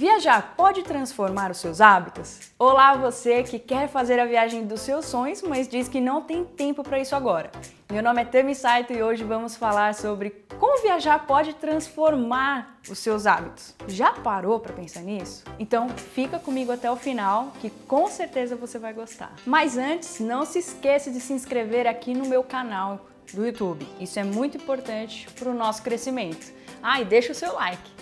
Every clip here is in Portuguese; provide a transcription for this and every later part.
Viajar pode transformar os seus hábitos? Olá, você que quer fazer a viagem dos seus sonhos, mas diz que não tem tempo para isso agora. Meu nome é Tami Saito e hoje vamos falar sobre como viajar pode transformar os seus hábitos. Já parou para pensar nisso? Então fica comigo até o final que com certeza você vai gostar. Mas antes, não se esqueça de se inscrever aqui no meu canal do YouTube. Isso é muito importante para o nosso crescimento. Ah, e deixa o seu like.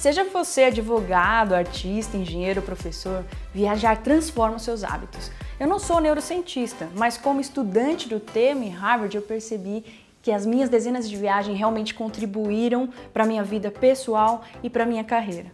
Seja você advogado, artista, engenheiro, professor, viajar transforma os seus hábitos. Eu não sou neurocientista, mas como estudante do tema em Harvard, eu percebi que as minhas dezenas de viagens realmente contribuíram para a minha vida pessoal e para a minha carreira.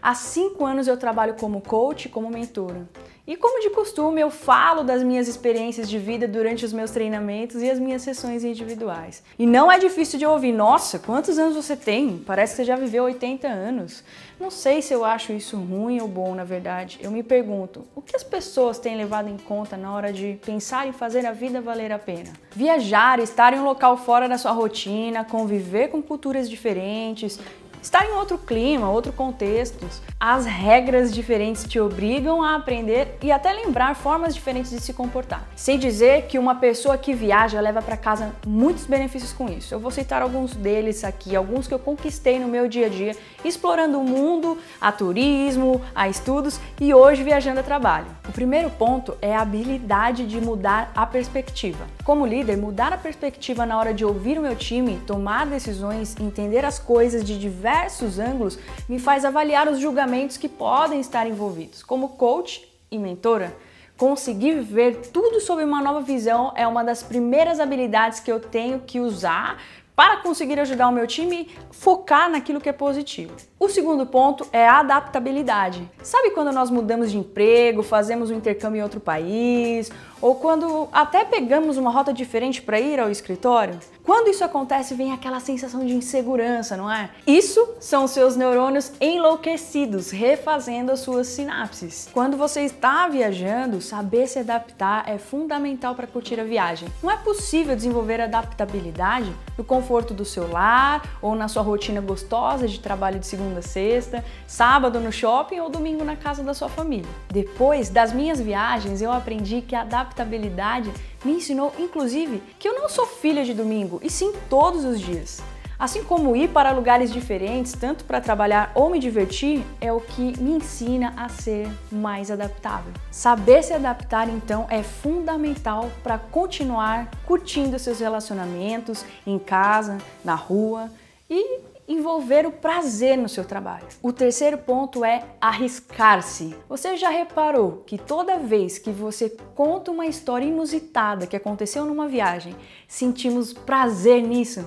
Há cinco anos eu trabalho como coach e como mentora. E como de costume, eu falo das minhas experiências de vida durante os meus treinamentos e as minhas sessões individuais. E não é difícil de ouvir, nossa, quantos anos você tem? Parece que você já viveu 80 anos. Não sei se eu acho isso ruim ou bom, na verdade. Eu me pergunto, o que as pessoas têm levado em conta na hora de pensar em fazer a vida valer a pena? Viajar, estar em um local fora da sua rotina, conviver com culturas diferentes, estar em outro clima, outro contexto. As regras diferentes te obrigam a aprender e até lembrar formas diferentes de se comportar. Sem dizer que uma pessoa que viaja leva para casa muitos benefícios com isso. Eu vou citar alguns deles aqui, alguns que eu conquistei no meu dia a dia, explorando o mundo, a turismo, a estudos e hoje viajando a trabalho. O primeiro ponto é a habilidade de mudar a perspectiva. Como líder, mudar a perspectiva na hora de ouvir o meu time, tomar decisões, entender as coisas de diversos ângulos, me faz avaliar os julgamentos que podem estar envolvidos. Como coach e mentora, conseguir ver tudo sob uma nova visão é uma das primeiras habilidades que eu tenho que usar para conseguir ajudar o meu time focar naquilo que é positivo. O segundo ponto é a adaptabilidade. Sabe quando nós mudamos de emprego, fazemos um intercâmbio em outro país, ou quando até pegamos uma rota diferente para ir ao escritório? Quando isso acontece, vem aquela sensação de insegurança, não é? Isso são seus neurônios enlouquecidos, refazendo as suas sinapses. Quando você está viajando, saber se adaptar é fundamental para curtir a viagem. Não é possível desenvolver adaptabilidade no conforto do seu lar ou na sua rotina gostosa de trabalho de segunda a sexta, sábado no shopping ou domingo na casa da sua família. Depois das minhas viagens, eu aprendi que a adaptabilidade me ensinou, inclusive, que eu não sou filha de domingo, e sim todos os dias. Assim como ir para lugares diferentes, tanto para trabalhar ou me divertir, é o que me ensina a ser mais adaptável. Saber se adaptar, então, é fundamental para continuar curtindo seus relacionamentos em casa, na rua e envolver o prazer no seu trabalho. O terceiro ponto é arriscar-se. Você já reparou que toda vez que você conta uma história inusitada que aconteceu numa viagem, sentimos prazer nisso?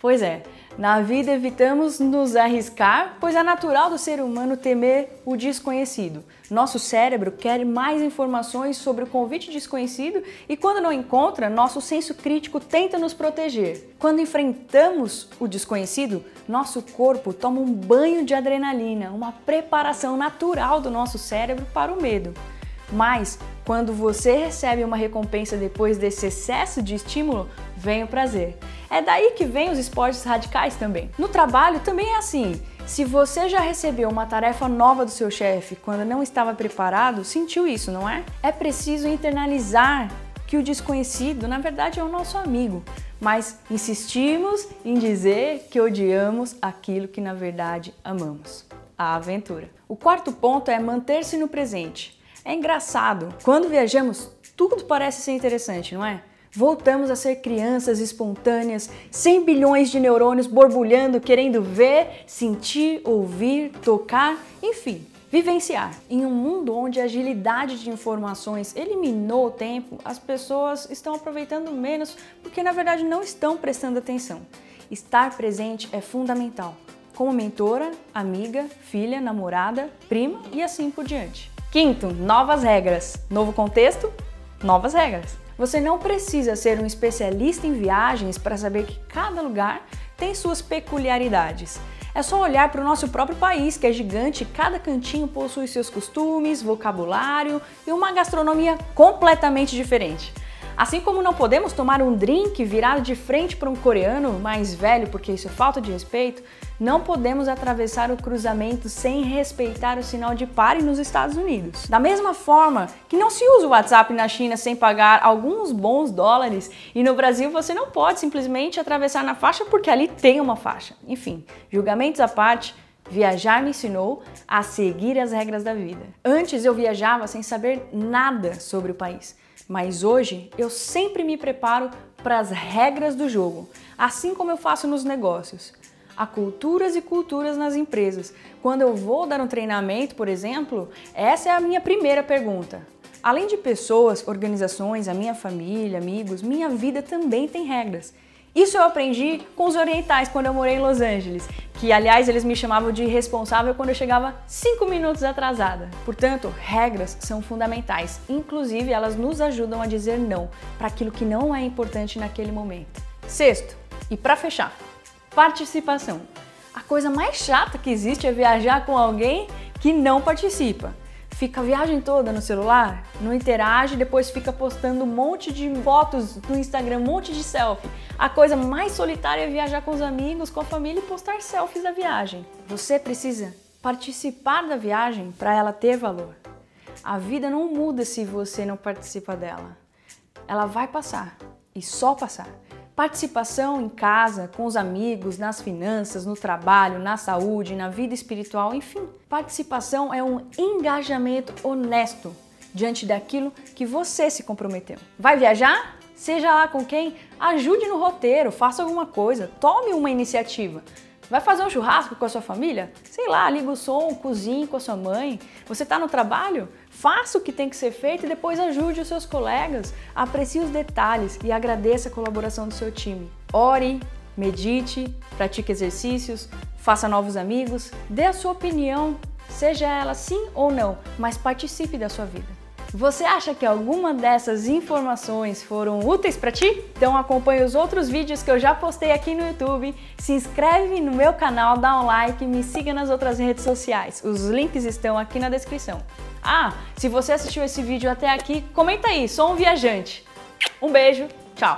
Pois é, na vida evitamos nos arriscar, pois é natural do ser humano temer o desconhecido. Nosso cérebro quer mais informações sobre o convite desconhecido e quando não encontra, nosso senso crítico tenta nos proteger. Quando enfrentamos o desconhecido, nosso corpo toma um banho de adrenalina, uma preparação natural do nosso cérebro para o medo. Mas quando você recebe uma recompensa depois desse excesso de estímulo, vem o prazer. É daí que vem os esportes radicais também. No trabalho também é assim. Se você já recebeu uma tarefa nova do seu chefe quando não estava preparado, sentiu isso, não é? É preciso internalizar que o desconhecido, na verdade, é o nosso amigo, mas insistimos em dizer que odiamos aquilo que na verdade amamos a aventura. O quarto ponto é manter-se no presente. É engraçado, quando viajamos, tudo parece ser interessante, não é? Voltamos a ser crianças espontâneas, 100 bilhões de neurônios borbulhando, querendo ver, sentir, ouvir, tocar, enfim, vivenciar. Em um mundo onde a agilidade de informações eliminou o tempo, as pessoas estão aproveitando menos porque na verdade não estão prestando atenção. Estar presente é fundamental, como mentora, amiga, filha, namorada, prima e assim por diante. Quinto, novas regras. Novo contexto, novas regras. Você não precisa ser um especialista em viagens para saber que cada lugar tem suas peculiaridades. É só olhar para o nosso próprio país, que é gigante, cada cantinho possui seus costumes, vocabulário e uma gastronomia completamente diferente. Assim como não podemos tomar um drink virado de frente para um coreano mais velho, porque isso é falta de respeito, não podemos atravessar o cruzamento sem respeitar o sinal de pare nos Estados Unidos. Da mesma forma que não se usa o WhatsApp na China sem pagar alguns bons dólares e no Brasil você não pode simplesmente atravessar na faixa porque ali tem uma faixa. Enfim, julgamentos à parte, Viajar me ensinou a seguir as regras da vida. Antes eu viajava sem saber nada sobre o país, mas hoje eu sempre me preparo para as regras do jogo, assim como eu faço nos negócios. Há culturas e culturas nas empresas. Quando eu vou dar um treinamento, por exemplo, essa é a minha primeira pergunta. Além de pessoas, organizações, a minha família, amigos, minha vida também tem regras. Isso eu aprendi com os orientais quando eu morei em Los Angeles, que aliás eles me chamavam de responsável quando eu chegava 5 minutos atrasada. Portanto, regras são fundamentais, inclusive elas nos ajudam a dizer não para aquilo que não é importante naquele momento. Sexto, e para fechar, participação. A coisa mais chata que existe é viajar com alguém que não participa fica a viagem toda no celular, não interage, depois fica postando um monte de fotos no Instagram, um monte de selfie. A coisa mais solitária é viajar com os amigos, com a família e postar selfies da viagem. Você precisa participar da viagem para ela ter valor. A vida não muda se você não participa dela. Ela vai passar e só passar. Participação em casa, com os amigos, nas finanças, no trabalho, na saúde, na vida espiritual, enfim. Participação é um engajamento honesto diante daquilo que você se comprometeu. Vai viajar? Seja lá com quem, ajude no roteiro, faça alguma coisa, tome uma iniciativa. Vai fazer um churrasco com a sua família? Sei lá, liga o som, cozinhe com a sua mãe. Você está no trabalho? Faça o que tem que ser feito e depois ajude os seus colegas. Aprecie os detalhes e agradeça a colaboração do seu time. Ore, medite, pratique exercícios, faça novos amigos, dê a sua opinião, seja ela sim ou não, mas participe da sua vida. Você acha que alguma dessas informações foram úteis para ti? Então acompanhe os outros vídeos que eu já postei aqui no YouTube, se inscreve no meu canal, dá um like e me siga nas outras redes sociais. Os links estão aqui na descrição. Ah, se você assistiu esse vídeo até aqui, comenta aí, sou um viajante. Um beijo, tchau!